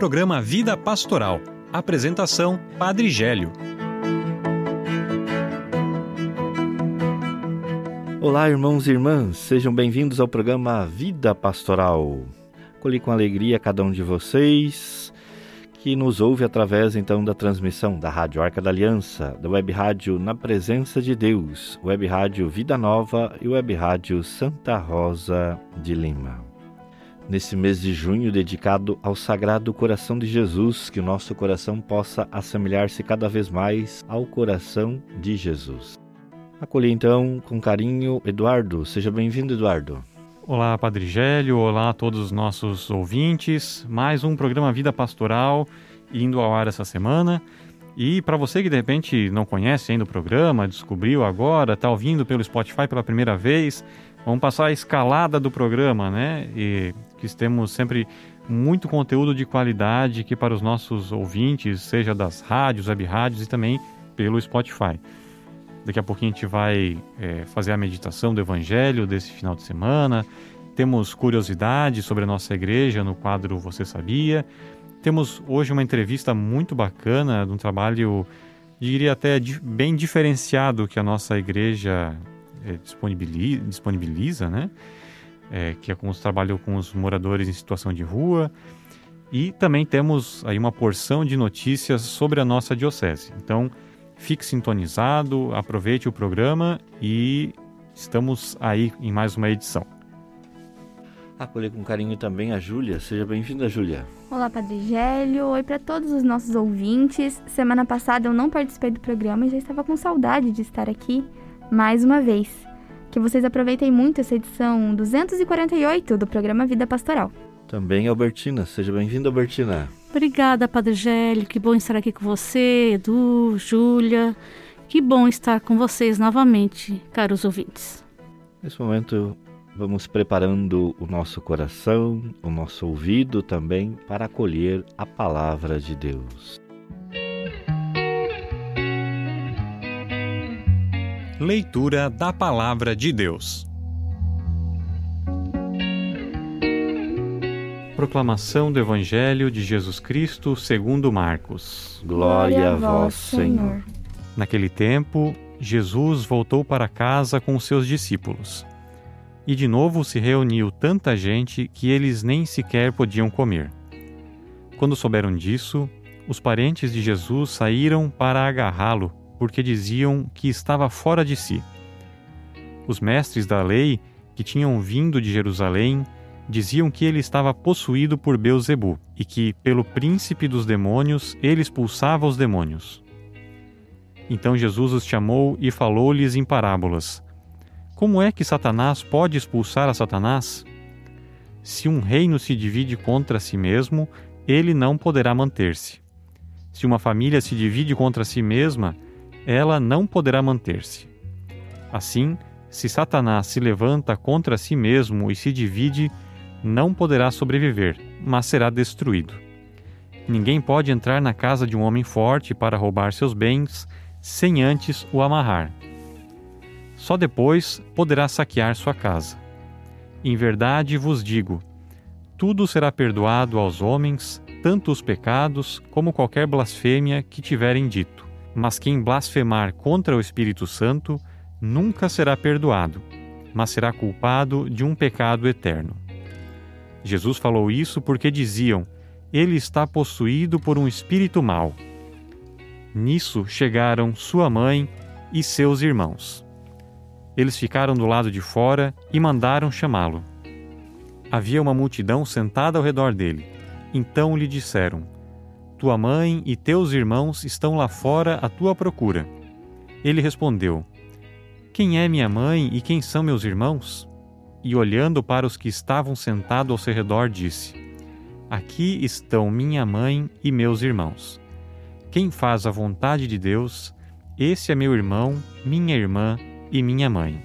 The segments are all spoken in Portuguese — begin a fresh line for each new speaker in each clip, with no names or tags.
programa Vida Pastoral. Apresentação: Padre Gélio.
Olá, irmãos e irmãs, sejam bem-vindos ao programa Vida Pastoral. Colhi com alegria cada um de vocês que nos ouve através então da transmissão da Rádio Arca da Aliança, da Web Rádio Na Presença de Deus, Web Rádio Vida Nova e Web Rádio Santa Rosa de Lima. Nesse mês de junho dedicado ao Sagrado Coração de Jesus, que o nosso coração possa assemelhar-se cada vez mais ao coração de Jesus. Acolhi então com carinho Eduardo. Seja bem-vindo, Eduardo.
Olá, Padre Gélio, olá a todos os nossos ouvintes. Mais um programa Vida Pastoral indo ao ar essa semana. E para você que de repente não conhece ainda o programa, descobriu agora, está ouvindo pelo Spotify pela primeira vez, vamos passar a escalada do programa, né? E que temos sempre muito conteúdo de qualidade que para os nossos ouvintes, seja das rádios, web rádios e também pelo Spotify. Daqui a pouquinho a gente vai é, fazer a meditação do Evangelho desse final de semana. Temos curiosidades sobre a nossa igreja no quadro Você Sabia. Temos hoje uma entrevista muito bacana de um trabalho, diria até bem diferenciado que a nossa igreja disponibiliza, disponibiliza, né? É, que é com os trabalho com os moradores em situação de rua. E também temos aí uma porção de notícias sobre a nossa diocese. Então, Fique sintonizado, aproveite o programa e estamos aí em mais uma edição.
Acolher com carinho também a Júlia. Seja bem-vinda, Júlia.
Olá, Padre Gélio. Oi para todos os nossos ouvintes. Semana passada eu não participei do programa e já estava com saudade de estar aqui mais uma vez. Que vocês aproveitem muito essa edição 248 do programa Vida Pastoral.
Também Albertina. Seja bem-vinda, Albertina.
Obrigada, Padre Gélio. Que bom estar aqui com você, Edu, Júlia. Que bom estar com vocês novamente, caros ouvintes.
Nesse momento, vamos preparando o nosso coração, o nosso ouvido também para acolher a palavra de Deus.
Leitura da Palavra de Deus.
Proclamação do Evangelho de Jesus Cristo segundo Marcos.
Glória a vós, Senhor.
Naquele tempo, Jesus voltou para casa com seus discípulos. E de novo se reuniu tanta gente que eles nem sequer podiam comer. Quando souberam disso, os parentes de Jesus saíram para agarrá-lo, porque diziam que estava fora de si. Os mestres da lei, que tinham vindo de Jerusalém, diziam que ele estava possuído por Beuzebu e que, pelo príncipe dos demônios, ele expulsava os demônios. Então Jesus os chamou e falou-lhes em parábolas: Como é que Satanás pode expulsar a Satanás? Se um reino se divide contra si mesmo, ele não poderá manter-se. Se uma família se divide contra si mesma, ela não poderá manter-se. Assim, se Satanás se levanta contra si mesmo e se divide, não poderá sobreviver, mas será destruído. Ninguém pode entrar na casa de um homem forte para roubar seus bens sem antes o amarrar. Só depois poderá saquear sua casa. Em verdade vos digo: tudo será perdoado aos homens, tanto os pecados como qualquer blasfêmia que tiverem dito. Mas quem blasfemar contra o Espírito Santo nunca será perdoado, mas será culpado de um pecado eterno. Jesus falou isso porque diziam: Ele está possuído por um espírito mau. Nisso chegaram sua mãe e seus irmãos. Eles ficaram do lado de fora e mandaram chamá-lo. Havia uma multidão sentada ao redor dele. Então lhe disseram: Tua mãe e teus irmãos estão lá fora à tua procura. Ele respondeu: Quem é minha mãe e quem são meus irmãos? e, olhando para os que estavam sentados ao seu redor, disse: Aqui estão minha mãe e meus irmãos. Quem faz a vontade de Deus, esse é meu irmão, minha irmã e minha mãe.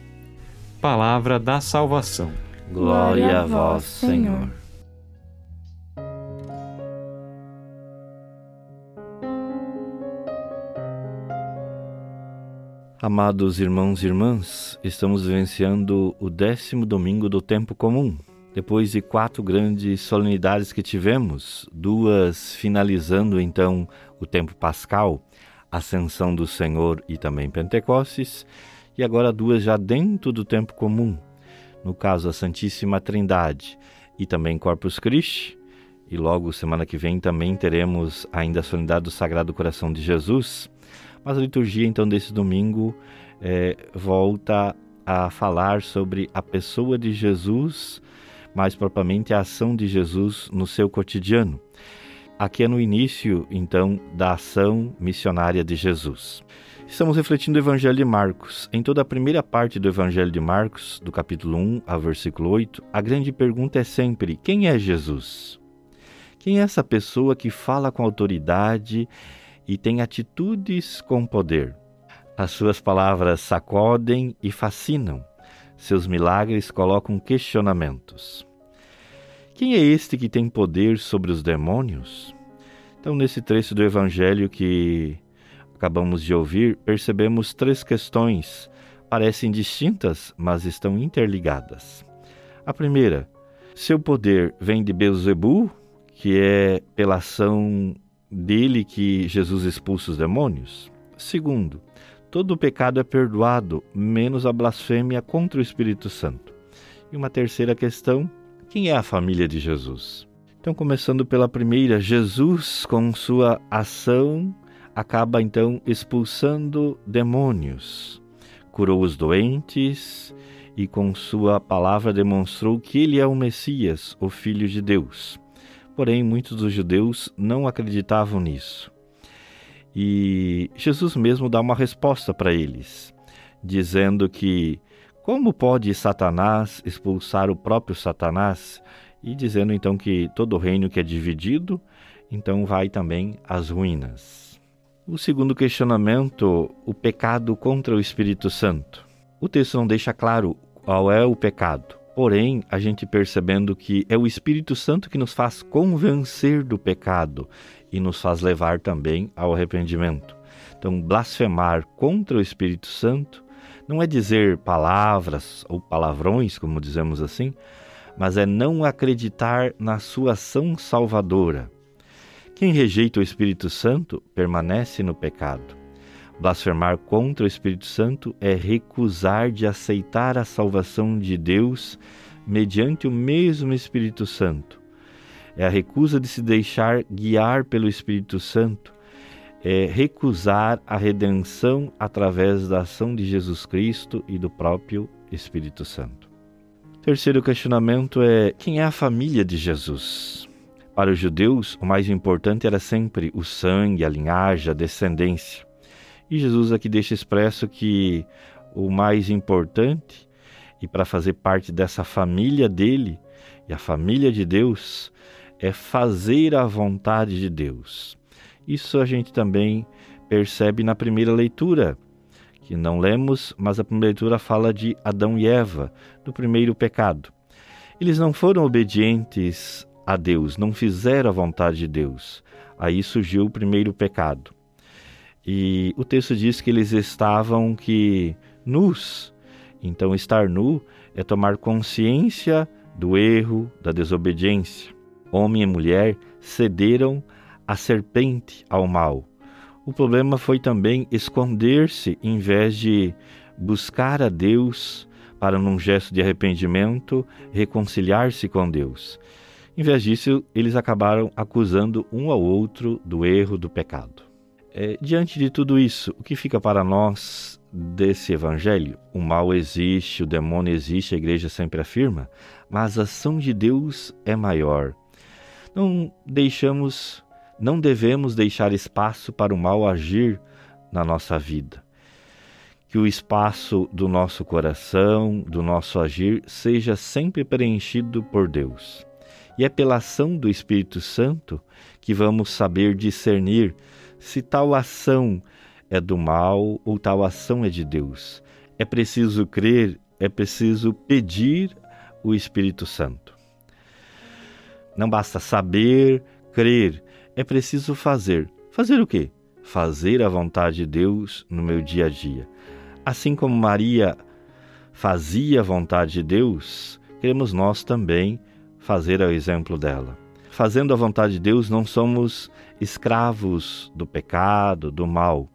Palavra da salvação.
Glória a vós, Senhor. Amados irmãos e irmãs, estamos vivenciando o décimo domingo do tempo comum. depois de quatro grandes solenidades que tivemos, duas finalizando então o tempo pascal, Ascensão do Senhor e também Pentecostes, e agora duas já dentro do tempo comum, no caso a Santíssima Trindade e também Corpus Christi, e logo semana que vem também teremos ainda a solenidade do Sagrado Coração de Jesus. Mas a liturgia então desse domingo é, volta a falar sobre a pessoa de Jesus mais propriamente a ação de Jesus no seu cotidiano. Aqui é no início, então, da ação missionária de Jesus. Estamos refletindo o Evangelho de Marcos. Em toda a primeira parte do Evangelho de Marcos, do capítulo 1 ao versículo 8, a grande pergunta é sempre: quem é Jesus? Quem é essa pessoa que fala com autoridade e tem atitudes com poder? As suas palavras sacodem e fascinam. Seus milagres colocam questionamentos. Quem é este que tem poder sobre os demônios? Então, nesse trecho do Evangelho que acabamos de ouvir, percebemos três questões. Parecem distintas, mas estão interligadas. A primeira, seu poder vem de Beuzebu, que é pela ação dele que Jesus expulsa os demônios? Segundo, todo pecado é perdoado, menos a blasfêmia contra o Espírito Santo. E uma terceira questão: quem é a família de Jesus? Então, começando pela primeira, Jesus, com sua ação, acaba então expulsando demônios, curou os doentes e, com sua palavra, demonstrou que ele é o Messias, o Filho de Deus. Porém, muitos dos judeus não acreditavam nisso. E Jesus mesmo dá uma resposta para eles, dizendo que como pode Satanás expulsar o próprio Satanás? E dizendo então que todo reino que é dividido, então vai também às ruínas. O segundo questionamento, o pecado contra o Espírito Santo. O texto não deixa claro qual é o pecado. Porém, a gente percebendo que é o Espírito Santo que nos faz convencer do pecado e nos faz levar também ao arrependimento. Então, blasfemar contra o Espírito Santo não é dizer palavras ou palavrões, como dizemos assim, mas é não acreditar na sua ação salvadora. Quem rejeita o Espírito Santo permanece no pecado. Blasfemar contra o Espírito Santo é recusar de aceitar a salvação de Deus mediante o mesmo Espírito Santo é a recusa de se deixar guiar pelo Espírito Santo, é recusar a redenção através da ação de Jesus Cristo e do próprio Espírito Santo. Terceiro questionamento é: quem é a família de Jesus? Para os judeus, o mais importante era sempre o sangue, a linhagem, a descendência. E Jesus aqui deixa expresso que o mais importante, e para fazer parte dessa família dele e a família de Deus, é fazer a vontade de Deus. Isso a gente também percebe na primeira leitura, que não lemos, mas a primeira leitura fala de Adão e Eva, do primeiro pecado. Eles não foram obedientes a Deus, não fizeram a vontade de Deus. Aí surgiu o primeiro pecado. E o texto diz que eles estavam que nus. Então estar nu é tomar consciência do erro, da desobediência homem e mulher cederam à serpente, ao mal. O problema foi também esconder-se em vez de buscar a Deus para, num gesto de arrependimento, reconciliar-se com Deus. Em vez disso, eles acabaram acusando um ao outro do erro, do pecado. É, diante de tudo isso, o que fica para nós desse evangelho? O mal existe, o demônio existe, a igreja sempre afirma, mas a ação de Deus é maior. Não deixamos, não devemos deixar espaço para o mal agir na nossa vida. Que o espaço do nosso coração, do nosso agir, seja sempre preenchido por Deus. E é pela ação do Espírito Santo que vamos saber discernir se tal ação é do mal ou tal ação é de Deus. É preciso crer, é preciso pedir o Espírito Santo. Não basta saber, crer, é preciso fazer. Fazer o quê? Fazer a vontade de Deus no meu dia a dia. Assim como Maria fazia a vontade de Deus, queremos nós também fazer ao exemplo dela. Fazendo a vontade de Deus, não somos escravos do pecado, do mal,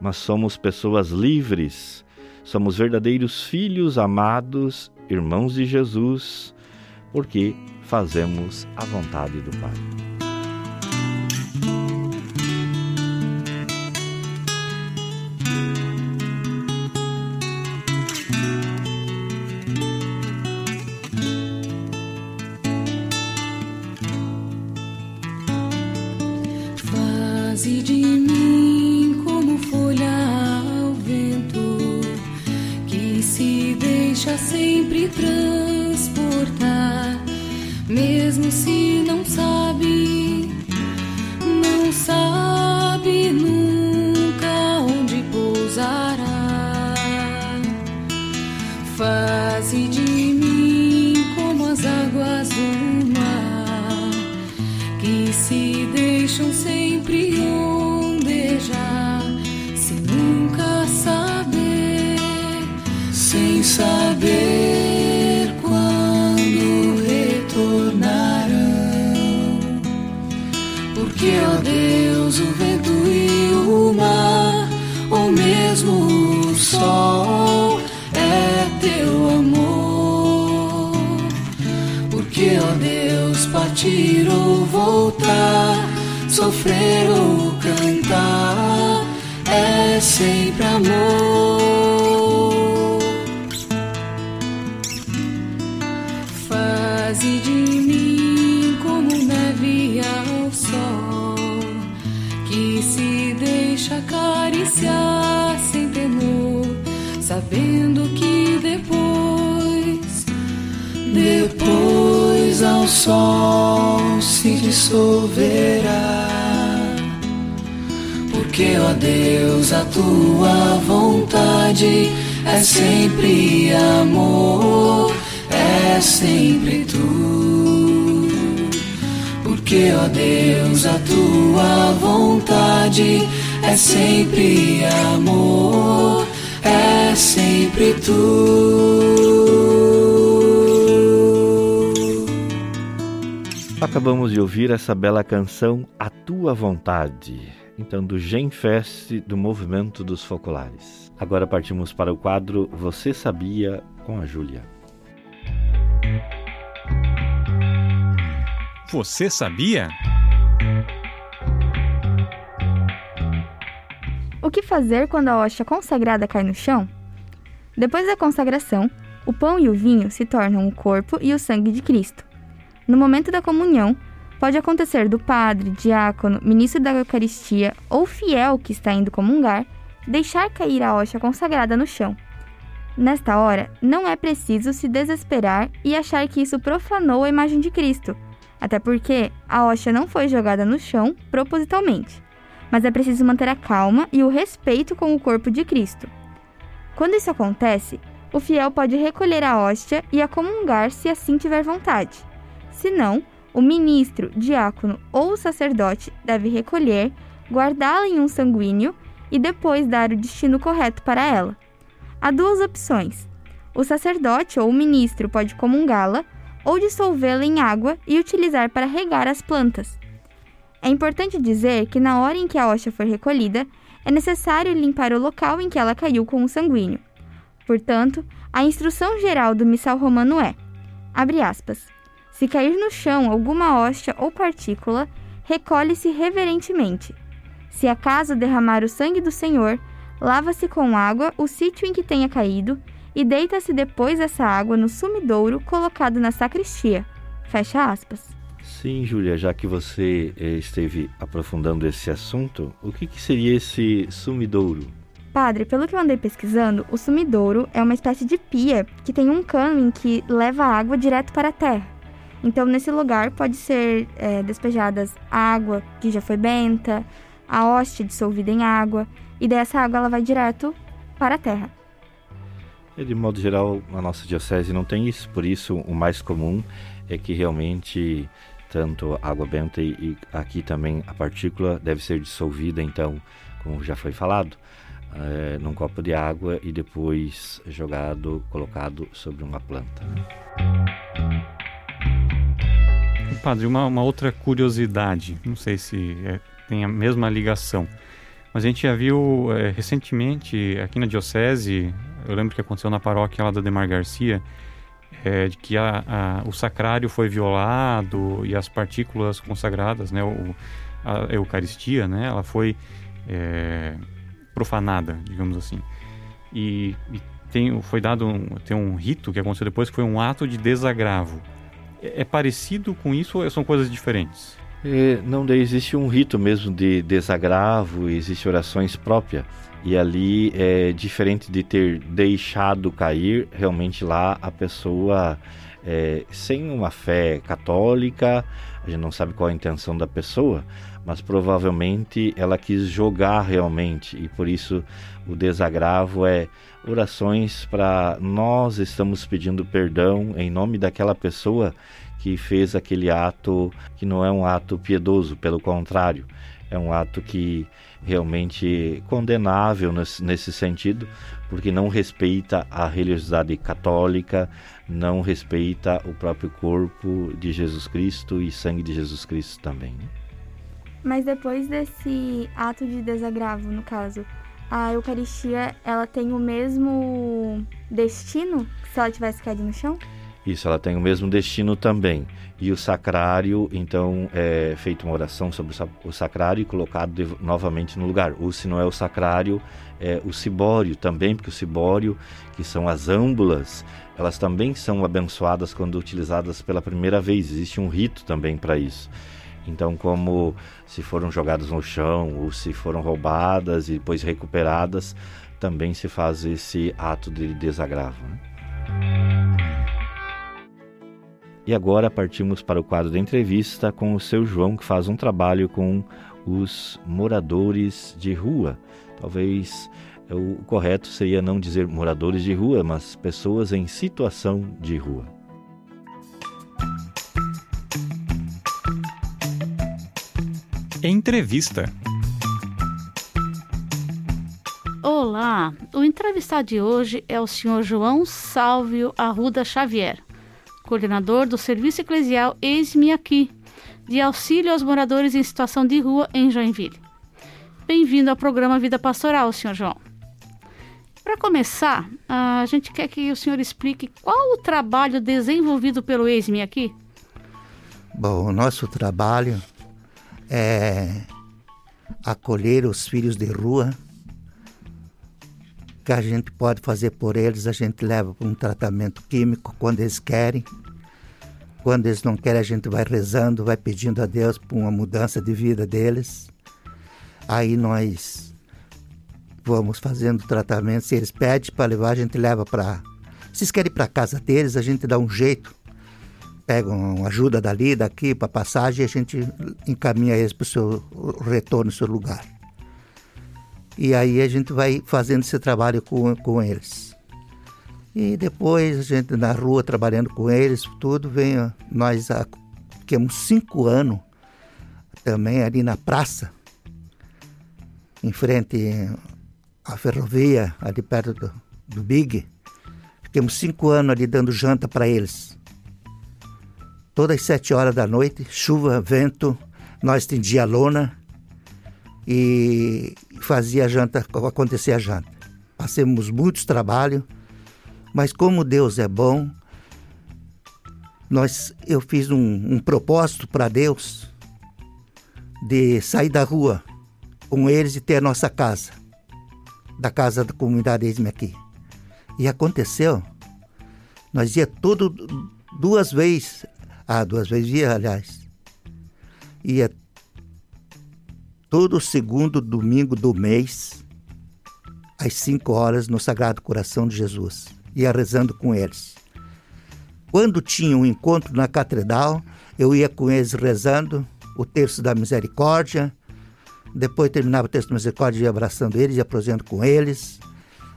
mas somos pessoas livres, somos verdadeiros filhos amados, irmãos de Jesus, porque fazemos a vontade do Pai.
Depois ao sol se dissolverá porque, ó Deus, a tua vontade é sempre amor, é sempre tu. Porque, ó Deus, a tua vontade é sempre amor, é sempre tu.
Acabamos de ouvir essa bela canção, A Tua Vontade então do Genfest do Movimento dos Focolares. Agora partimos para o quadro Você Sabia com a Júlia.
Você sabia?
O que fazer quando a hóstia consagrada cai no chão? Depois da consagração, o pão e o vinho se tornam o corpo e o sangue de Cristo. No momento da comunhão, pode acontecer do padre, diácono, ministro da Eucaristia ou fiel que está indo comungar deixar cair a hóstia consagrada no chão. Nesta hora, não é preciso se desesperar e achar que isso profanou a imagem de Cristo, até porque a hóstia não foi jogada no chão propositalmente, mas é preciso manter a calma e o respeito com o corpo de Cristo. Quando isso acontece, o fiel pode recolher a hóstia e a comungar se assim tiver vontade. Se não, o ministro, diácono ou sacerdote deve recolher, guardá-la em um sanguíneo e depois dar o destino correto para ela. Há duas opções. O sacerdote ou o ministro pode comungá-la ou dissolvê-la em água e utilizar para regar as plantas. É importante dizer que na hora em que a hóstia for recolhida, é necessário limpar o local em que ela caiu com o sanguíneo. Portanto, a instrução geral do missal romano é: abre aspas. Se cair no chão alguma hóstia ou partícula, recolhe-se reverentemente. Se acaso derramar o sangue do Senhor, lava-se com água o sítio em que tenha caído e deita-se depois essa água no sumidouro colocado na sacristia. Fecha aspas.
Sim, Júlia, já que você eh, esteve aprofundando esse assunto, o que, que seria esse sumidouro?
Padre, pelo que eu andei pesquisando, o sumidouro é uma espécie de pia que tem um cano em que leva a água direto para a terra. Então, nesse lugar pode ser é, despejadas água que já foi benta, a hóstia dissolvida em água, e dessa água ela vai direto para a terra.
E de modo geral, a nossa diocese não tem isso, por isso o mais comum é que realmente tanto água benta e, e aqui também a partícula deve ser dissolvida, então, como já foi falado, é, num copo de água e depois jogado, colocado sobre uma planta. Né?
Padre, uma, uma outra curiosidade, não sei se é, tem a mesma ligação, mas a gente já viu é, recentemente aqui na Diocese, eu lembro que aconteceu na paróquia lá da Demar Garcia, é, de que a, a, o sacrário foi violado e as partículas consagradas, né, o, a Eucaristia, né, ela foi é, profanada, digamos assim. E, e tem, foi dado um, tem um rito que aconteceu depois que foi um ato de desagravo. É, é parecido com isso ou são coisas diferentes?
É, não, existe um rito mesmo de desagravo, existe orações próprias. E ali é diferente de ter deixado cair, realmente lá a pessoa é, sem uma fé católica, a gente não sabe qual a intenção da pessoa, mas provavelmente ela quis jogar realmente e por isso o desagravo é orações para nós estamos pedindo perdão em nome daquela pessoa que fez aquele ato que não é um ato piedoso, pelo contrário, é um ato que realmente condenável nesse, sentido, porque não respeita a religiosidade católica, não respeita o próprio corpo de Jesus Cristo e sangue de Jesus Cristo também. Né?
Mas depois desse ato de desagravo, no caso, a Eucaristia ela tem o mesmo destino se ela tivesse caído no chão?
Isso, ela tem o mesmo destino também. E o sacrário, então, é feita uma oração sobre o sacrário e colocado de, novamente no lugar. Ou se não é o sacrário, é o cibório também, porque o cibório, que são as âmbulas, elas também são abençoadas quando utilizadas pela primeira vez. Existe um rito também para isso. Então, como se foram jogadas no chão ou se foram roubadas e depois recuperadas, também se faz esse ato de desagravo. Né? E agora partimos para o quadro da entrevista com o seu João, que faz um trabalho com os moradores de rua. Talvez o correto seria não dizer moradores de rua, mas pessoas em situação de rua.
Entrevista.
Olá, o entrevistado de hoje é o senhor João Sálvio Arruda Xavier coordenador do Serviço Eclesial Eis-me Aqui, de auxílio aos moradores em situação de rua em Joinville. Bem-vindo ao programa Vida Pastoral, senhor João. Para começar, a gente quer que o senhor explique qual o trabalho desenvolvido pelo Eis-me Aqui.
Bom, o nosso trabalho é acolher os filhos de rua que a gente pode fazer por eles, a gente leva para um tratamento químico quando eles querem. Quando eles não querem, a gente vai rezando, vai pedindo a Deus por uma mudança de vida deles. Aí nós vamos fazendo tratamento. Se eles pedem para levar, a gente leva para. Se eles querem para casa deles, a gente dá um jeito. Pega uma ajuda dali, daqui, para passagem, e a gente encaminha eles para o seu retorno, seu lugar. E aí a gente vai fazendo esse trabalho com, com eles. E depois a gente na rua trabalhando com eles, tudo vem. Nós há cinco anos também ali na praça, em frente à ferrovia, ali perto do, do Big. Ficamos cinco anos ali dando janta para eles. Todas as sete horas da noite, chuva, vento, nós estendia a lona e fazia a janta, acontecer a janta. Passamos muitos trabalhos, mas como Deus é bom, nós, eu fiz um, um propósito para Deus de sair da rua com eles e ter a nossa casa, da casa da comunidade Esme aqui. E aconteceu. Nós ia todo duas vezes, ah, duas vezes ia, aliás. Ia todo segundo domingo do mês, às 5 horas, no Sagrado Coração de Jesus. Ia rezando com eles. Quando tinha um encontro na catedral, eu ia com eles rezando o terço da misericórdia. Depois terminava o terço da misericórdia, ia abraçando eles, ia prosendo com eles.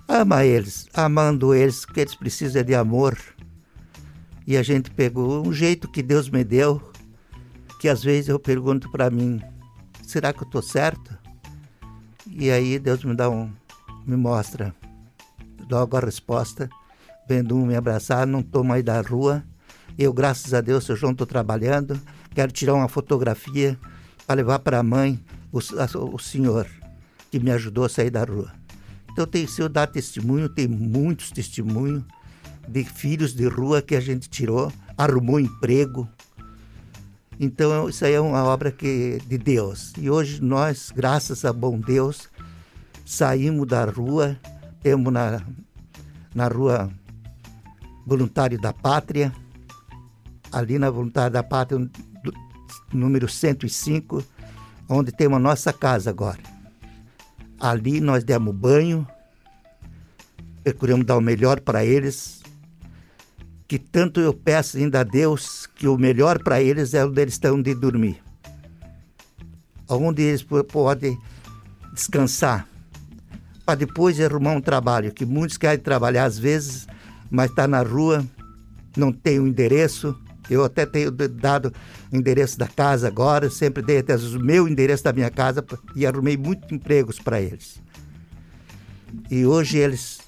Ama eles, amando eles, que eles precisam de amor. E a gente pegou um jeito que Deus me deu, que às vezes eu pergunto para mim, será que eu estou certo? E aí Deus me dá um, me mostra logo a resposta, vendo um me abraçar, não estou mais da rua, Eu, graças a Deus, seu João, estou trabalhando. Quero tirar uma fotografia para levar para a mãe o, a, o senhor que me ajudou a sair da rua. Então, tem, se eu dar testemunho, tem muitos testemunhos de filhos de rua que a gente tirou, arrumou emprego. Então, isso aí é uma obra que, de Deus. E hoje nós, graças a bom Deus, saímos da rua, temos na, na rua Voluntário da Pátria, ali na Voluntário da Pátria, número 105, onde temos a nossa casa agora. Ali nós demos banho, procuramos dar o melhor para eles, que tanto eu peço ainda a Deus que o melhor para eles é onde eles estão de dormir. Onde eles podem descansar, para depois arrumar um trabalho, que muitos querem trabalhar às vezes mas está na rua, não tem o um endereço. Eu até tenho dado o endereço da casa agora, sempre dei até o meu endereço da minha casa e arrumei muitos empregos para eles. E hoje eles,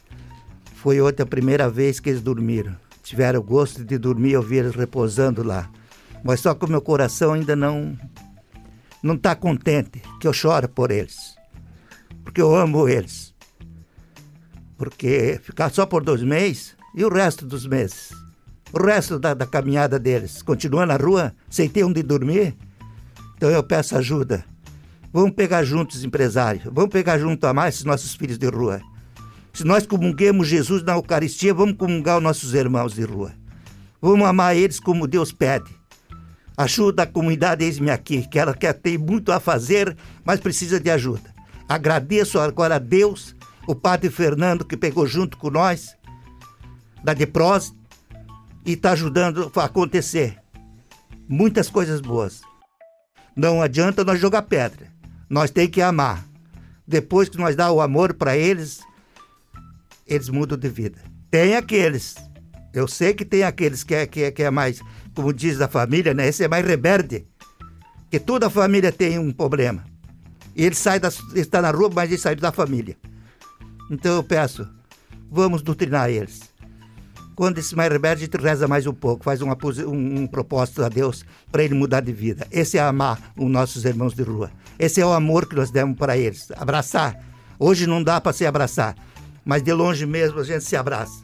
foi outra primeira vez que eles dormiram. Tiveram o gosto de dormir, eu vi eles repousando lá. Mas só que o meu coração ainda não não está contente, que eu choro por eles. Porque eu amo eles. Porque ficar só por dois meses, e o resto dos meses? O resto da, da caminhada deles? Continua na rua sem ter onde dormir? Então eu peço ajuda. Vamos pegar juntos, empresários. Vamos pegar junto a mais nossos filhos de rua. Se nós comunguemos Jesus na Eucaristia, vamos comungar os nossos irmãos de rua. Vamos amar eles como Deus pede. Ajuda a comunidade Eis-me aqui, que ela quer ter muito a fazer, mas precisa de ajuda. Agradeço agora a Deus, o Padre Fernando, que pegou junto com nós, da Deprose e está ajudando a acontecer muitas coisas boas. Não adianta nós jogar pedra, nós tem que amar. Depois que nós dá o amor para eles, eles mudam de vida. Tem aqueles, eu sei que tem aqueles que é, que é, que é mais, como diz da família, né? Esse é mais rebelde, que toda a família tem um problema. E ele sai da, está na rua, mas ele sai da família. Então eu peço, vamos doutrinar eles quando esse mais rebelde, a gente reza mais um pouco, faz uma, um, um propósito a Deus para ele mudar de vida. Esse é amar os nossos irmãos de rua. Esse é o amor que nós demos para eles. Abraçar. Hoje não dá para se abraçar, mas de longe mesmo a gente se abraça.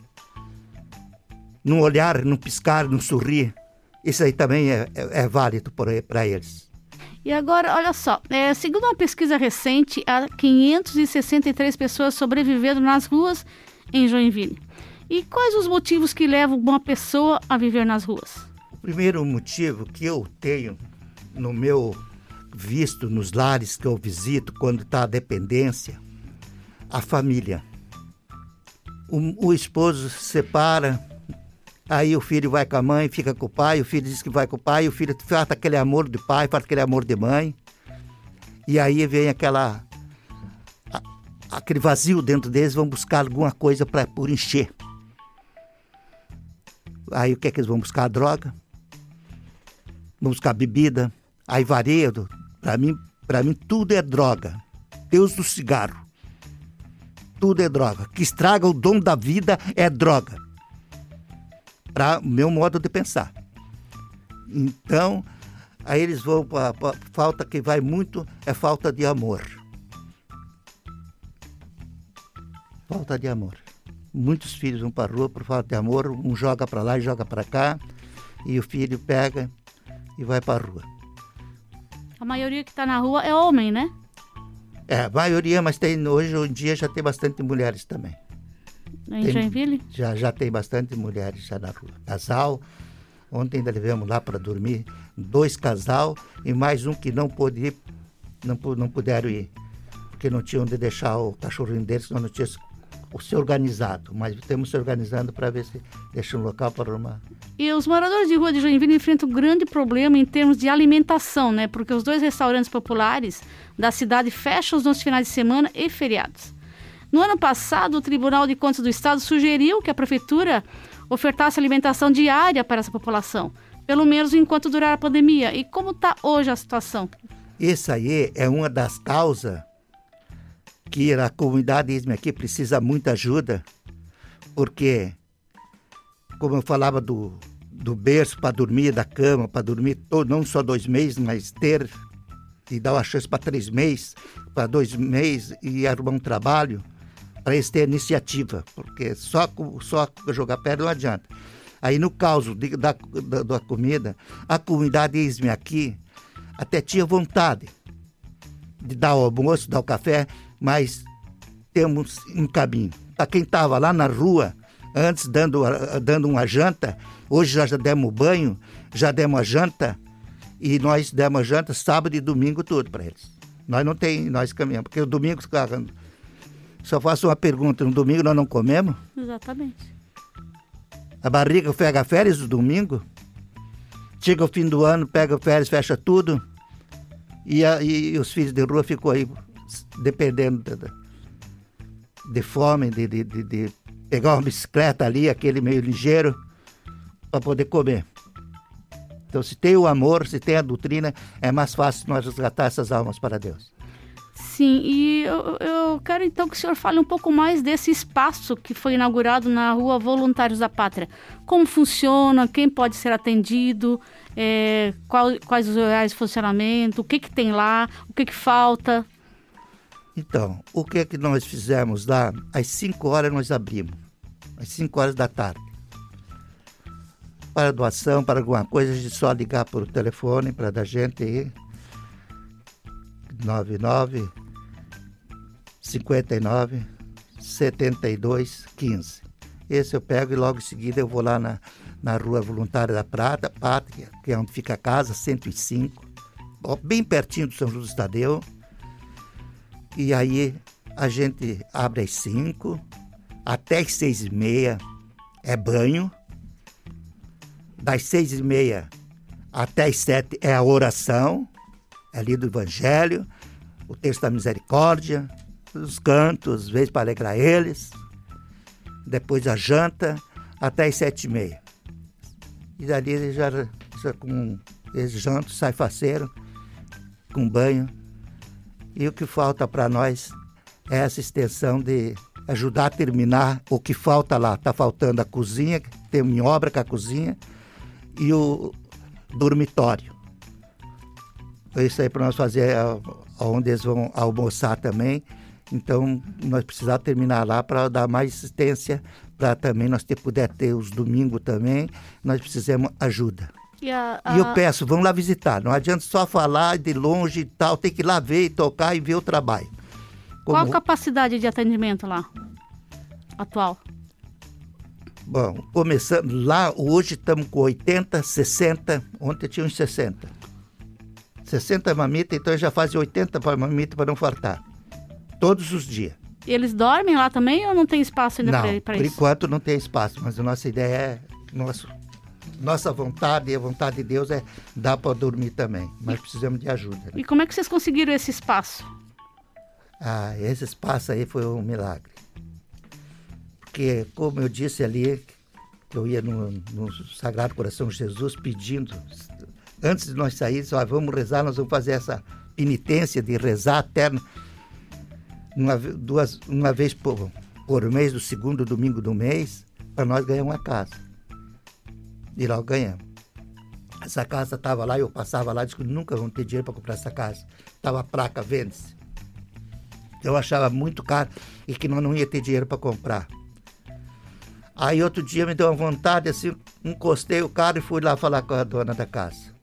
Num olhar, num piscar, num sorrir. Isso aí também é, é, é válido para eles.
E agora, olha só, é, segundo uma pesquisa recente, há 563 pessoas sobrevivendo nas ruas em Joinville. E quais os motivos que levam uma pessoa a viver nas ruas?
O primeiro motivo que eu tenho no meu visto nos lares que eu visito quando está a dependência, a família. O, o, esposo se separa, aí o filho vai com a mãe, fica com o pai, o filho diz que vai com o pai, o filho falta aquele amor de pai, falta aquele amor de mãe. E aí vem aquela aquele vazio dentro deles, vão buscar alguma coisa para por encher. Aí o que é que eles vão buscar? A droga. Vão buscar bebida. Aí varedo. Para mim, para mim tudo é droga. Deus do cigarro. Tudo é droga. Que estraga o dom da vida é droga. Para o meu modo de pensar. Então, aí eles vão para falta que vai muito é falta de amor. Falta de amor muitos filhos vão para a rua por falta de amor, um joga para lá e joga para cá, e o filho pega e vai para a rua.
A maioria que está na rua é homem, né?
É, a maioria, mas tem, hoje em dia já tem bastante mulheres também.
Em tem, Joinville?
Já, já tem bastante mulheres já na rua. Casal, ontem ainda levamos lá para dormir dois casal e mais um que não pôde ir, não, não puderam ir, porque não tinham onde deixar o cachorrinho deles, senão não tinha se organizado, mas estamos se organizando para ver se deixa um local para arrumar.
E os moradores de rua de Joinville enfrentam um grande problema em termos de alimentação, né? Porque os dois restaurantes populares da cidade fecham nos finais de semana e feriados. No ano passado, o Tribunal de Contas do Estado sugeriu que a prefeitura ofertasse alimentação diária para essa população, pelo menos enquanto durar a pandemia. E como está hoje a situação?
Isso aí é uma das causas que a comunidade aqui precisa muita ajuda, porque, como eu falava do, do berço para dormir, da cama para dormir, todo, não só dois meses, mas ter e dar uma chance para três meses, para dois meses e arrumar um trabalho, para eles terem iniciativa, porque só, só jogar pedra não adianta. Aí no caso de, da, da, da, comida, a comunidade Isme aqui até tinha vontade de dar o almoço, dar o café, mas temos um caminho. Para quem estava lá na rua, antes dando, dando uma janta, hoje já, já demos banho, já demos a janta, e nós demos a janta sábado e domingo tudo para eles. Nós não tem, nós caminhamos, porque o domingo, só faço uma pergunta, no domingo nós não comemos?
Exatamente.
A barriga pega férias do domingo, chega o fim do ano, pega férias, fecha tudo, e, a, e os filhos de rua ficam aí dependendo de, de fome, de, de, de, pegar uma bicicleta ali, aquele meio ligeiro, para poder comer. Então, se tem o amor, se tem a doutrina, é mais fácil nós resgatar essas almas para Deus.
Sim, e eu, eu, quero então que o senhor fale um pouco mais desse espaço que foi inaugurado na rua Voluntários da Pátria. Como funciona, quem pode ser atendido, é, qual, quais os horários de funcionamento, o que, que tem lá, o que, que falta.
Então, o que é que nós fizemos lá? Às 5 horas nós abrimos, às 5 horas da tarde. Para doação, para alguma coisa, a gente só ligar por telefone para da gente aí. 99 59 72 15. Esse eu pego e logo em seguida eu vou lá na, na Rua Voluntária da Prata, Pátria, que é onde fica a casa, 105, bem pertinho do São José Tadeu. E aí a gente abre às 5, até às 6 e meia é banho. Das 6 e meia até às 7 é a oração, é lido o Evangelho, o texto da misericórdia, os cantos, às vezes para alegrar eles, depois a janta, até as sete e meia. E dali já, já com eles jantam, sai faceiro, com banho. E o que falta para nós é essa extensão de ajudar a terminar o que falta lá. Está faltando a cozinha, tem em obra com a cozinha, e o dormitório. Isso aí para nós fazer onde eles vão almoçar também. Então, nós precisamos terminar lá para dar mais assistência, para também nós ter, puder ter os domingos também, nós precisamos ajuda. E, a, a... e, eu peço, vão lá visitar. Não adianta só falar de longe e tal, tem que ir lá ver, tocar e ver o trabalho.
Como... Qual a capacidade de atendimento lá, atual?
Bom, começando lá, hoje estamos com 80, 60, ontem tinha uns 60. 60 mamitas, então já fazem 80 mamitas para não faltar todos os dias.
E eles dormem lá também ou não tem espaço ainda para isso?
Por enquanto não tem espaço, mas a nossa ideia é. Nosso, nossa vontade e a vontade de Deus é dar para dormir também, mas precisamos de ajuda. Né?
E como é que vocês conseguiram esse espaço?
Ah, esse espaço aí foi um milagre. Porque, como eu disse ali, que eu ia no, no Sagrado Coração de Jesus pedindo, antes de nós sairmos, ó, vamos rezar, nós vamos fazer essa penitência de rezar eterno uma, duas, uma vez por, por mês, do segundo domingo do mês, para nós ganhar uma casa. E logo ganhamos. Essa casa estava lá, eu passava lá, disse que nunca vão ter dinheiro para comprar essa casa. Estava a placa, vende-se. Eu achava muito caro e que nós não ia ter dinheiro para comprar. Aí outro dia me deu uma vontade, assim, encostei o carro e fui lá falar com a dona da casa.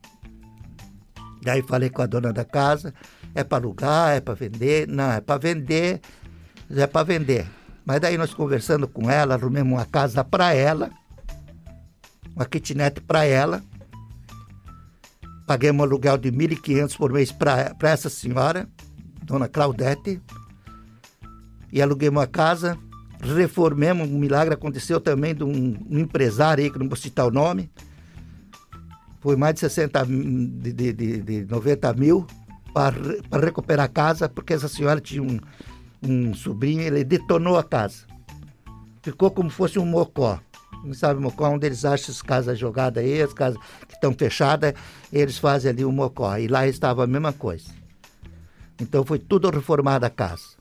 Daí falei com a dona da casa, é para alugar, é para vender? Não, é para vender, é para vender. Mas daí nós conversando com ela, arrumamos uma casa para ela, uma kitnet para ela. Paguei um aluguel de 1.500 por mês para essa senhora, dona Claudete. E aluguei uma casa, reformemos, um milagre aconteceu também de um, um empresário aí, que não vou citar o nome. Foi mais de 60, de, de, de, de 90 mil para recuperar a casa, porque essa senhora tinha um, um sobrinho, ele detonou a casa. Ficou como fosse um mocó. Sabe mocó, onde eles acham as casas jogadas aí, as casas que estão fechadas, eles fazem ali um mocó. E lá estava a mesma coisa. Então foi tudo reformado a casa.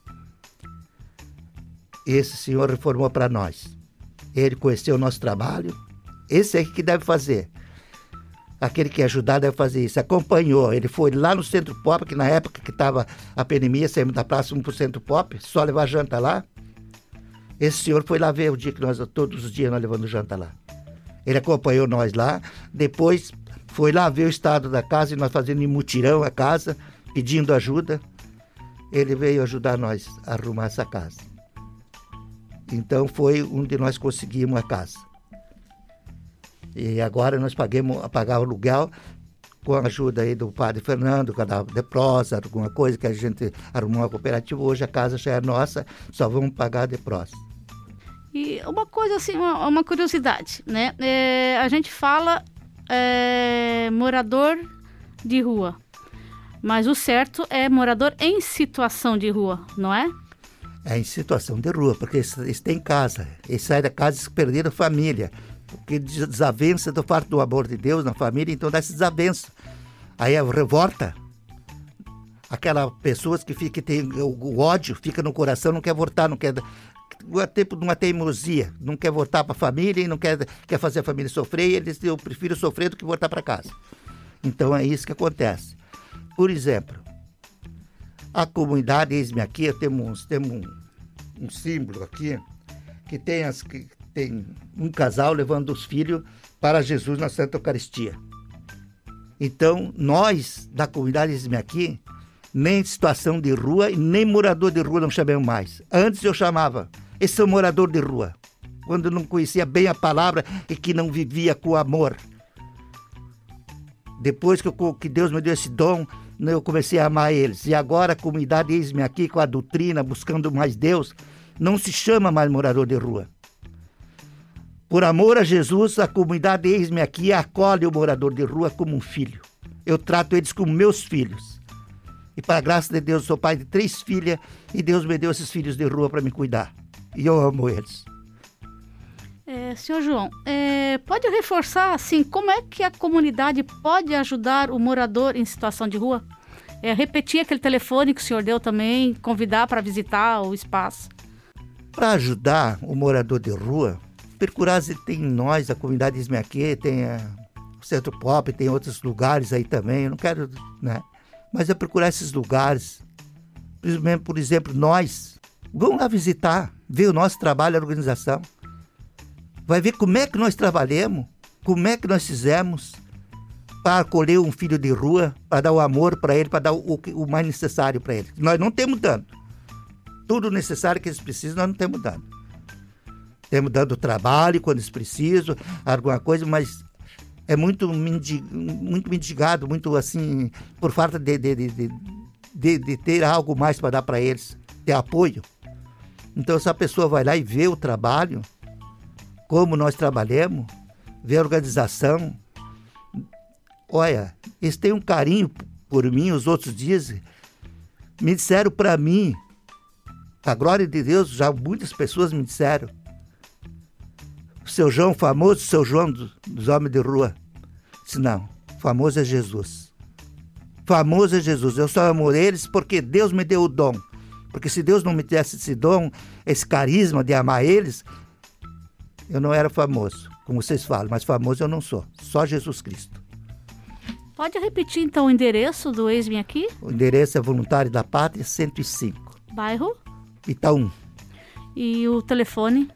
Esse senhor reformou para nós. Ele conheceu o nosso trabalho, Esse é que deve fazer. Aquele que ajudar deve fazer isso. Acompanhou. Ele foi lá no Centro Pop, que na época que estava a pandemia, saímos da praça 1 pro Centro Pop, só levar janta lá. Esse senhor foi lá ver o dia que nós, todos os dias, nós levando janta lá. Ele acompanhou nós lá. Depois foi lá ver o estado da casa e nós fazendo mutirão a casa, pedindo ajuda. Ele veio ajudar nós a arrumar essa casa. Então foi onde nós conseguimos a casa. E agora nós pagamos, pagar o aluguel com a ajuda aí do padre Fernando, da Deprosa, alguma coisa que a gente arrumou uma cooperativa. Hoje a casa já é nossa, só vamos pagar a Deprosa.
E uma coisa assim, uma, uma curiosidade, né? É, a gente fala é, morador de rua, mas o certo é morador em situação de rua, não é?
É em situação de rua, porque eles, eles têm casa, eles saem da casa e perderam a família porque desavença do fato do amor de Deus na família, então dá essa desavença. Aí revolta, aquela pessoas que, fica, que tem o, ódio, fica no coração, não quer voltar, não quer é tempo de uma teimosia, não quer voltar para a família e não quer, quer fazer a família sofrer, e eles eu prefiro sofrer do que voltar para casa. Então é isso que acontece. Por exemplo, a comunidade, eis-me aqui, temos, temos um, um símbolo aqui, que tem as, que tem um casal levando os filhos para Jesus na Santa Eucaristia. Então, nós da comunidade Esme aqui, nem situação de rua e nem morador de rua não chamamos mais. Antes eu chamava, esse é um morador de rua, quando não conhecia bem a palavra e que não vivia com amor. Depois que, eu, que Deus me deu esse dom, eu comecei a amar eles. E agora a comunidade Eis-me aqui com a doutrina, buscando mais Deus, não se chama mais morador de rua. Por amor a Jesus, a comunidade Eis-me aqui acolhe o morador de rua como um filho. Eu trato eles como meus filhos. E para a graça de Deus, sou pai de três filhas e Deus me deu esses filhos de rua para me cuidar. E eu amo eles.
É, senhor João, é, pode reforçar assim como é que a comunidade pode ajudar o morador em situação de rua? É, repetir aquele telefone que o senhor deu também, convidar para visitar o espaço.
Para ajudar o morador de rua, Percurase tem nós, a comunidade Ismeaque, tem a, o Centro Pop, tem outros lugares aí também. Eu não quero, né? Mas é procurar esses lugares. Por exemplo, nós. Vamos lá visitar, ver o nosso trabalho, a organização. Vai ver como é que nós trabalhamos, como é que nós fizemos para acolher um filho de rua, para dar o amor para ele, para dar o, o mais necessário para ele. Nós não temos tanto. Tudo necessário que eles precisam, nós não temos dando. Temos dando trabalho quando eles precisam, alguma coisa, mas é muito, muito mendigado, muito assim, por falta de, de, de, de, de ter algo mais para dar para eles, ter apoio. Então, se a pessoa vai lá e vê o trabalho, como nós trabalhamos, vê a organização, olha, eles têm um carinho por mim, os outros dias me disseram para mim, a glória de Deus, já muitas pessoas me disseram, seu João famoso, seu João dos homens de rua. Disse, não, famoso é Jesus. Famoso é Jesus. Eu só amo eles porque Deus me deu o dom. Porque se Deus não me desse esse dom, esse carisma de amar eles, eu não era famoso, como vocês falam, mas famoso eu não sou. Só Jesus Cristo.
Pode repetir então o endereço do ex-me aqui?
O endereço é Voluntário da Pátria 105.
Bairro?
Itaú.
E o telefone?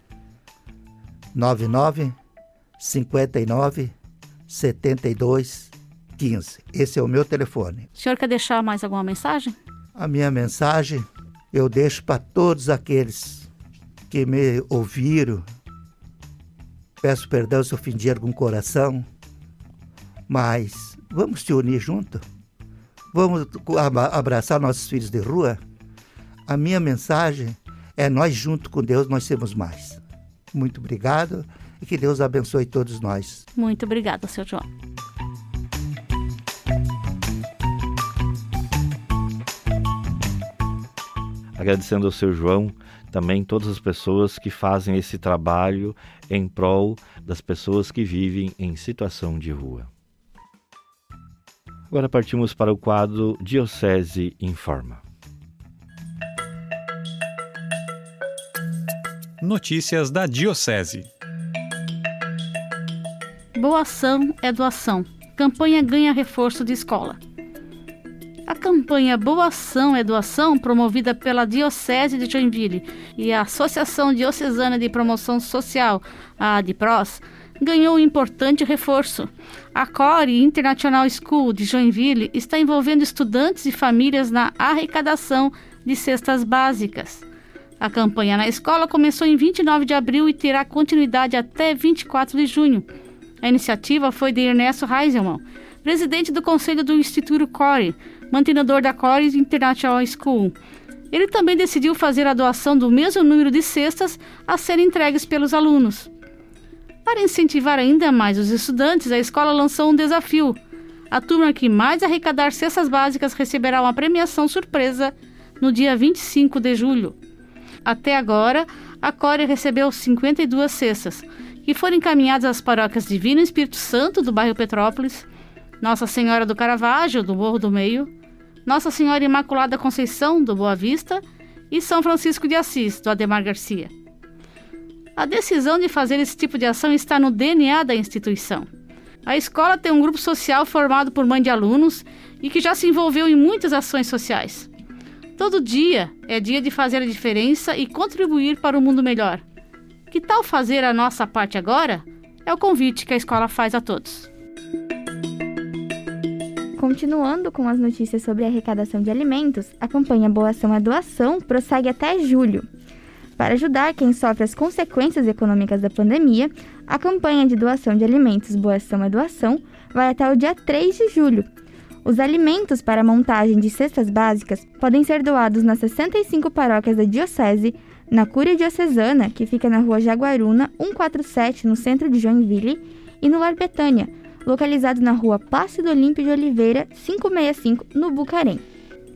99 59 72 15. Esse é o meu telefone.
O senhor quer deixar mais alguma mensagem?
A minha mensagem eu deixo para todos aqueles que me ouviram. Peço perdão se ofendi algum coração, mas vamos se unir junto. Vamos abraçar nossos filhos de rua. A minha mensagem é nós junto com Deus nós temos mais. Muito obrigado e que Deus abençoe todos nós.
Muito obrigada, seu João.
Agradecendo ao seu João, também todas as pessoas que fazem esse trabalho em prol das pessoas que vivem em situação de rua. Agora partimos para o quadro Diocese Informa.
Notícias da Diocese.
Boa ação é doação. Campanha ganha reforço de escola. Campanha Boa Ação é Doação, promovida pela Diocese de Joinville e a Associação Diocesana de Promoção Social, a ADPROS, ganhou um importante reforço. A Core International School de Joinville está envolvendo estudantes e famílias na arrecadação de cestas básicas. A campanha na escola começou em 29 de abril e terá continuidade até 24 de junho. A iniciativa foi de Ernesto Heiselman, presidente do Conselho do Instituto Core, mantenedor da Core International School. Ele também decidiu fazer a doação do mesmo número de cestas a serem entregues pelos alunos. Para incentivar ainda mais os estudantes, a escola lançou um desafio. A turma que mais arrecadar cestas básicas receberá uma premiação surpresa no dia 25 de julho. Até agora, a Core recebeu 52 cestas, que foram encaminhadas às paróquias Divino Espírito Santo, do bairro Petrópolis, Nossa Senhora do Caravaggio, do Morro do Meio, Nossa Senhora Imaculada Conceição, do Boa Vista, e São Francisco de Assis, do Ademar Garcia. A decisão de fazer esse tipo de ação está no DNA da instituição. A escola tem um grupo social formado por mãe de alunos e que já se envolveu em muitas ações sociais. Todo dia é dia de fazer a diferença e contribuir para um mundo melhor. Que tal fazer a nossa parte agora? É o convite que a escola faz a todos.
Continuando com as notícias sobre a arrecadação de alimentos, a campanha Boa Ação é Doação prossegue até julho. Para ajudar quem sofre as consequências econômicas da pandemia, a campanha de doação de alimentos Boa Ação é Doação vai até o dia 3 de julho. Os alimentos para montagem de cestas básicas podem ser doados nas 65 paróquias da Diocese, na Cúria Diocesana, que fica na rua Jaguaruna 147, no centro de Joinville, e no Lar Betânia, localizado na rua Plácido Olímpio de Oliveira 565, no Bucarém.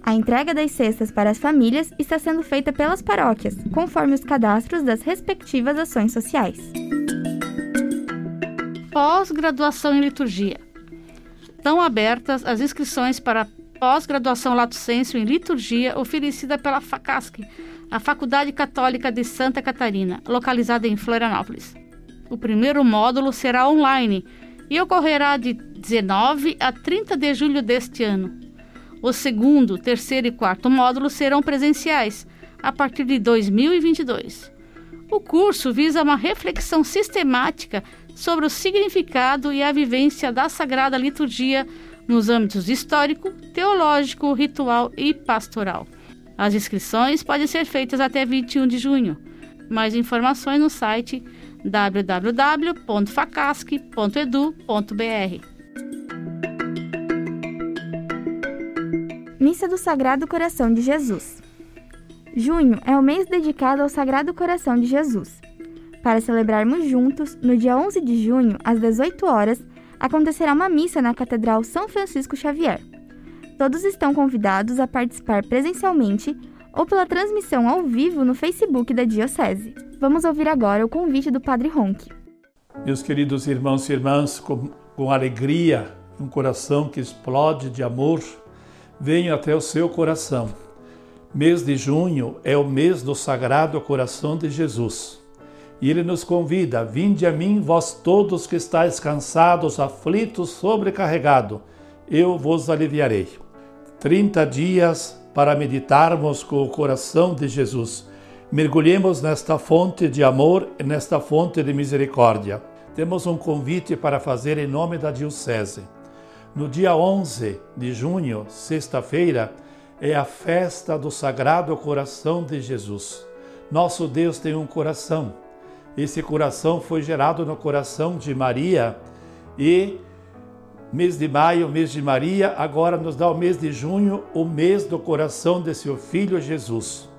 A entrega das cestas para as famílias está sendo feita pelas paróquias, conforme os cadastros das respectivas ações sociais.
Pós-graduação em liturgia. Estão abertas as inscrições para pós-graduação Lato Senso em liturgia oferecida pela FACASC, a Faculdade Católica de Santa Catarina, localizada em Florianópolis. O primeiro módulo será online e ocorrerá de 19 a 30 de julho deste ano. O segundo, terceiro e quarto módulos serão presenciais a partir de 2022. O curso visa uma reflexão sistemática sobre o significado e a vivência da Sagrada Liturgia nos âmbitos histórico, teológico, ritual e pastoral. As inscrições podem ser feitas até 21 de junho. Mais informações no site www.facasc.edu.br.
Missa do Sagrado Coração de Jesus. Junho é o mês dedicado ao Sagrado Coração de Jesus. Para celebrarmos juntos, no dia 11 de junho, às 18 horas, acontecerá uma missa na Catedral São Francisco Xavier. Todos estão convidados a participar presencialmente ou pela transmissão ao vivo no Facebook da Diocese. Vamos ouvir agora o convite do Padre Ronque.
Meus queridos irmãos e irmãs, com, com alegria, um coração que explode de amor, venho até o seu coração. Mês de junho é o mês do Sagrado Coração de Jesus. E ele nos convida: Vinde a mim, vós todos que estáis cansados, aflitos, sobrecarregados, eu vos aliviarei. 30 dias para meditarmos com o coração de Jesus mergulhemos nesta fonte de amor e nesta fonte de misericórdia. Temos um convite para fazer em nome da Diocese. No dia 11 de junho, sexta-feira, é a festa do Sagrado Coração de Jesus. Nosso Deus tem um coração. Esse coração foi gerado no coração de Maria e mês de maio, mês de Maria, agora nos dá o mês de junho, o mês do coração de seu filho Jesus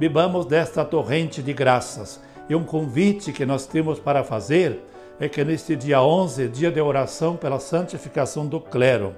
bebamos desta torrente de graças. E um convite que nós temos para fazer é que neste dia 11, dia de oração pela santificação do clero,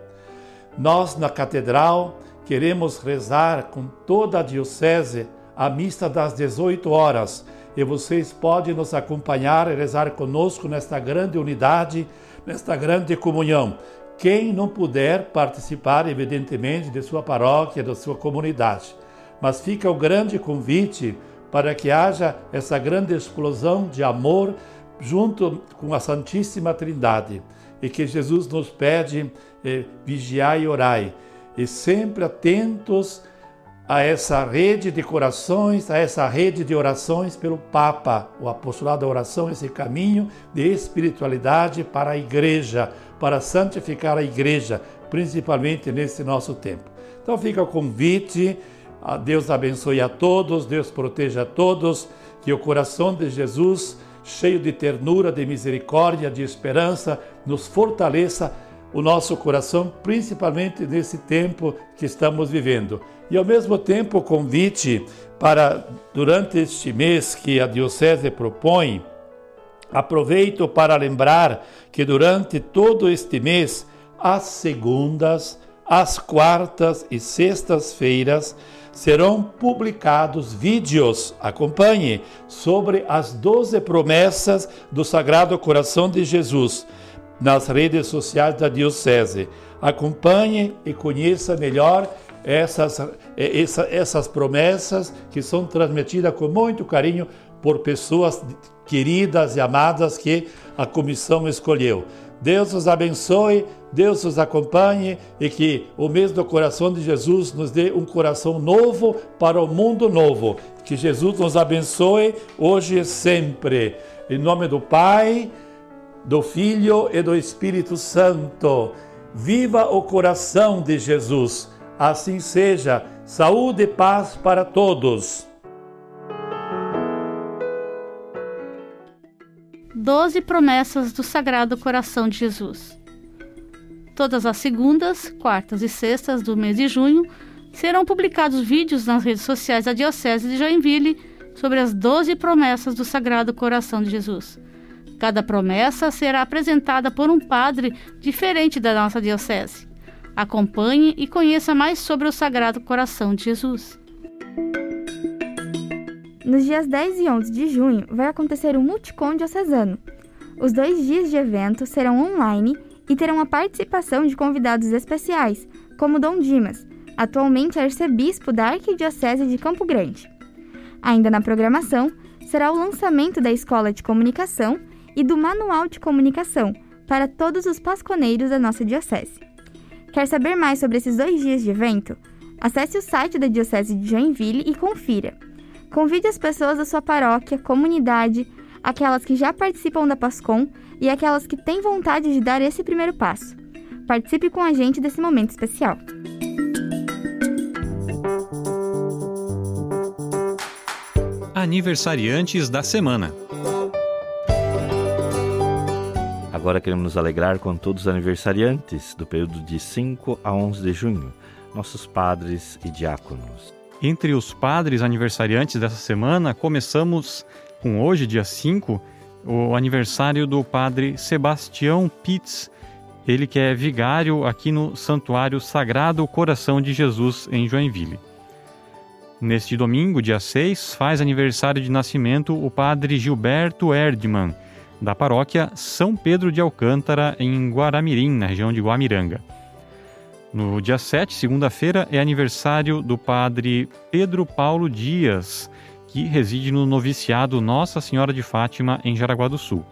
nós na catedral queremos rezar com toda a diocese a missa das 18 horas e vocês podem nos acompanhar e rezar conosco nesta grande unidade, nesta grande comunhão. Quem não puder participar, evidentemente, de sua paróquia, da sua comunidade. Mas fica o grande convite para que haja essa grande explosão de amor junto com a Santíssima Trindade. E que Jesus nos pede eh, vigiai e orai. E sempre atentos a essa rede de corações, a essa rede de orações pelo Papa, o apostolado da oração, esse caminho de espiritualidade para a igreja, para santificar a igreja, principalmente nesse nosso tempo. Então fica o convite, a Deus abençoe a todos, Deus proteja a todos, que o coração de Jesus, cheio de ternura, de misericórdia, de esperança, nos fortaleça o nosso coração, principalmente nesse tempo que estamos vivendo. E ao mesmo tempo, o convite para, durante este mês que a Diocese propõe, aproveito para lembrar que durante todo este mês, às segundas, às quartas e sextas-feiras, serão publicados vídeos, acompanhe, sobre as doze promessas do Sagrado Coração de Jesus nas redes sociais da Diocese. Acompanhe e conheça melhor essas, essa, essas promessas que são transmitidas com muito carinho por pessoas queridas e amadas que a comissão escolheu. Deus os abençoe, Deus os acompanhe e que o mês do coração de Jesus nos dê um coração novo para o mundo novo. Que Jesus nos abençoe hoje e sempre. Em nome do Pai, do Filho e do Espírito Santo. Viva o coração de Jesus. Assim seja. Saúde e paz para todos.
Doze promessas do Sagrado Coração de Jesus. Todas as segundas, quartas e sextas do mês de junho serão publicados vídeos nas redes sociais da Diocese de Joinville sobre as doze promessas do Sagrado Coração de Jesus. Cada promessa será apresentada por um padre diferente da nossa Diocese. Acompanhe e conheça mais sobre o Sagrado Coração de Jesus.
Nos dias 10 e 11 de junho vai acontecer o Multicom Diocesano. Os dois dias de evento serão online e terão a participação de convidados especiais, como Dom Dimas, atualmente arcebispo da Arquidiocese de Campo Grande. Ainda na programação, será o lançamento da Escola de Comunicação e do Manual de Comunicação para todos os pasconeiros da nossa Diocese. Quer saber mais sobre esses dois dias de evento? Acesse o site da Diocese de Joinville e confira. Convide as pessoas da sua paróquia, comunidade, aquelas que já participam da PASCOM e aquelas que têm vontade de dar esse primeiro passo. Participe com a gente desse momento especial.
Aniversariantes da semana.
Agora queremos nos alegrar com todos os aniversariantes do período de 5 a 11 de junho, nossos padres e diáconos.
Entre os padres aniversariantes dessa semana, começamos com hoje, dia 5, o aniversário do padre Sebastião Pitts, ele que é vigário aqui no Santuário Sagrado Coração de Jesus em Joinville. Neste domingo, dia 6, faz aniversário de nascimento o padre Gilberto Erdmann, da paróquia São Pedro de Alcântara, em Guaramirim, na região de Guamiranga. No dia 7, segunda-feira, é aniversário do padre Pedro Paulo Dias, que reside no noviciado Nossa Senhora de Fátima, em Jaraguá do Sul.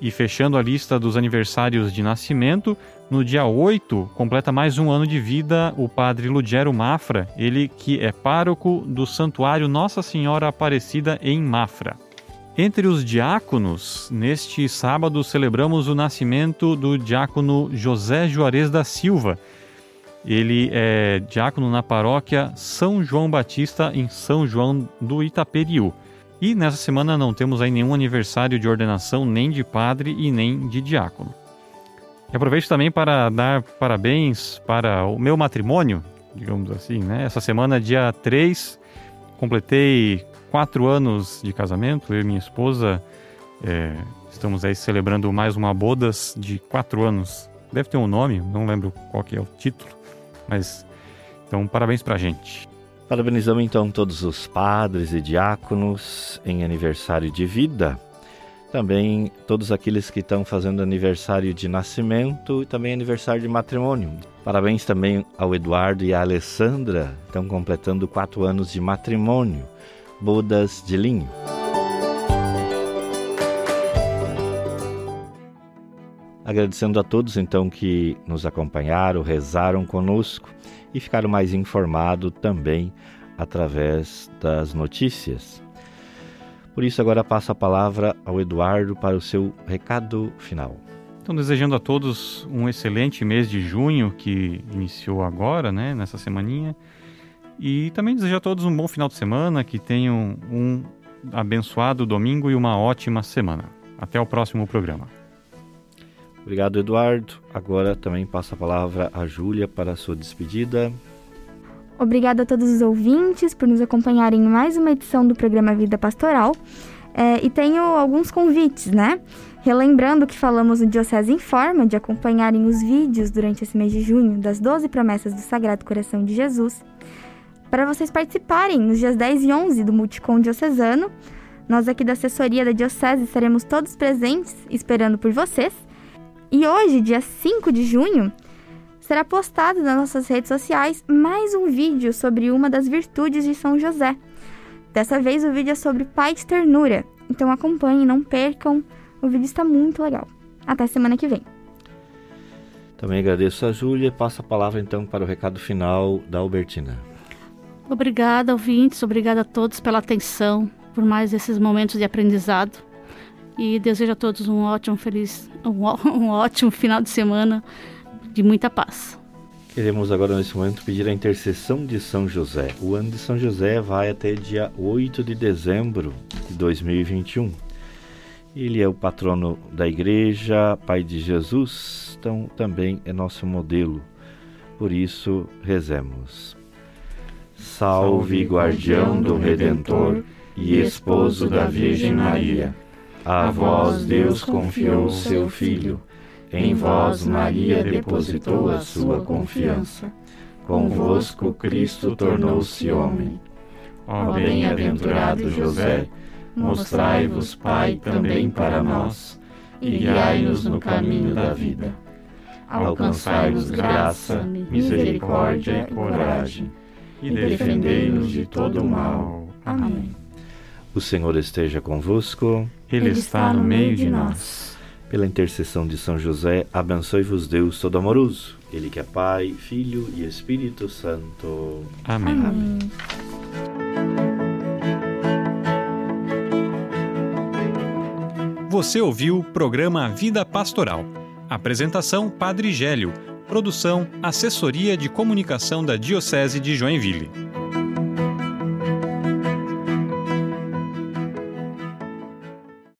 E fechando a lista dos aniversários de nascimento, no dia 8, completa mais um ano de vida o padre Lugero Mafra, ele que é pároco do Santuário Nossa Senhora Aparecida em Mafra. Entre os diáconos, neste sábado celebramos o nascimento do diácono José Juarez da Silva. Ele é diácono na paróquia São João Batista, em São João do Itaperiú. E nessa semana não temos aí nenhum aniversário de ordenação, nem de padre e nem de diácono. E aproveito também para dar parabéns para o meu matrimônio, digamos assim, né? Essa semana, dia 3, completei quatro anos de casamento, eu e minha esposa é, estamos aí celebrando mais uma bodas de quatro anos. Deve ter um nome, não lembro qual que é o título, mas então parabéns pra gente.
Parabenizamos então todos os padres e diáconos em aniversário de vida. Também todos aqueles que estão fazendo aniversário de nascimento e também aniversário de matrimônio. Parabéns também ao Eduardo e à Alessandra, estão completando quatro anos de matrimônio bodas de linho. Agradecendo a todos então que nos acompanharam, rezaram conosco e ficaram mais informados também através das notícias. Por isso, agora passo a palavra ao Eduardo para o seu recado final.
Então, desejando a todos um excelente mês de junho que iniciou agora, né, nessa semaninha. E também desejo a todos um bom final de semana, que tenham um abençoado domingo e uma ótima semana. Até o próximo programa.
Obrigado, Eduardo. Agora também passo a palavra a Júlia para a sua despedida.
Obrigada a todos os ouvintes por nos acompanharem em mais uma edição do programa Vida Pastoral. É, e tenho alguns convites, né? Relembrando que falamos no Diocese em Forma de acompanharem os vídeos durante esse mês de junho das 12 promessas do Sagrado Coração de Jesus, para vocês participarem nos dias 10 e 11 do Multicom Diocesano. Nós aqui da assessoria da Diocese estaremos todos presentes, esperando por vocês. E hoje, dia 5 de junho, será postado nas nossas redes sociais mais um vídeo sobre uma das virtudes de São José. Dessa vez o vídeo é sobre pai de ternura, então acompanhem, não percam, o vídeo está muito legal. Até semana que vem.
Também agradeço a Júlia. Passo a palavra então para o recado final da Albertina.
Obrigada, ouvintes. Obrigada a todos pela atenção, por mais esses momentos de aprendizado. E desejo a todos um ótimo, feliz, um, um ótimo final de semana de muita paz.
Queremos agora, nesse momento, pedir a intercessão de São José. O ano de São José vai até dia 8 de dezembro de 2021. Ele é o patrono da igreja, pai de Jesus, então também é nosso modelo. Por isso, rezemos. Salve, guardião do Redentor e esposo da Virgem Maria. A vós Deus confiou seu Filho em vós, Maria, depositou a sua confiança. Convosco, Cristo tornou-se homem. Ó bem-aventurado José, mostrai-vos, Pai, também para nós, e guiai-nos no caminho da vida. Alcançai-nos graça, misericórdia e coragem, e defendei-nos de todo o mal. Amém. O Senhor esteja convosco.
Ele está no meio de nós.
Pela intercessão de São José, abençoe-vos Deus Todo-Amoroso, Ele que é Pai, Filho e Espírito Santo.
Amém. Amém.
Você ouviu o programa Vida Pastoral. Apresentação Padre Gélio. Produção Assessoria de Comunicação da Diocese de Joinville.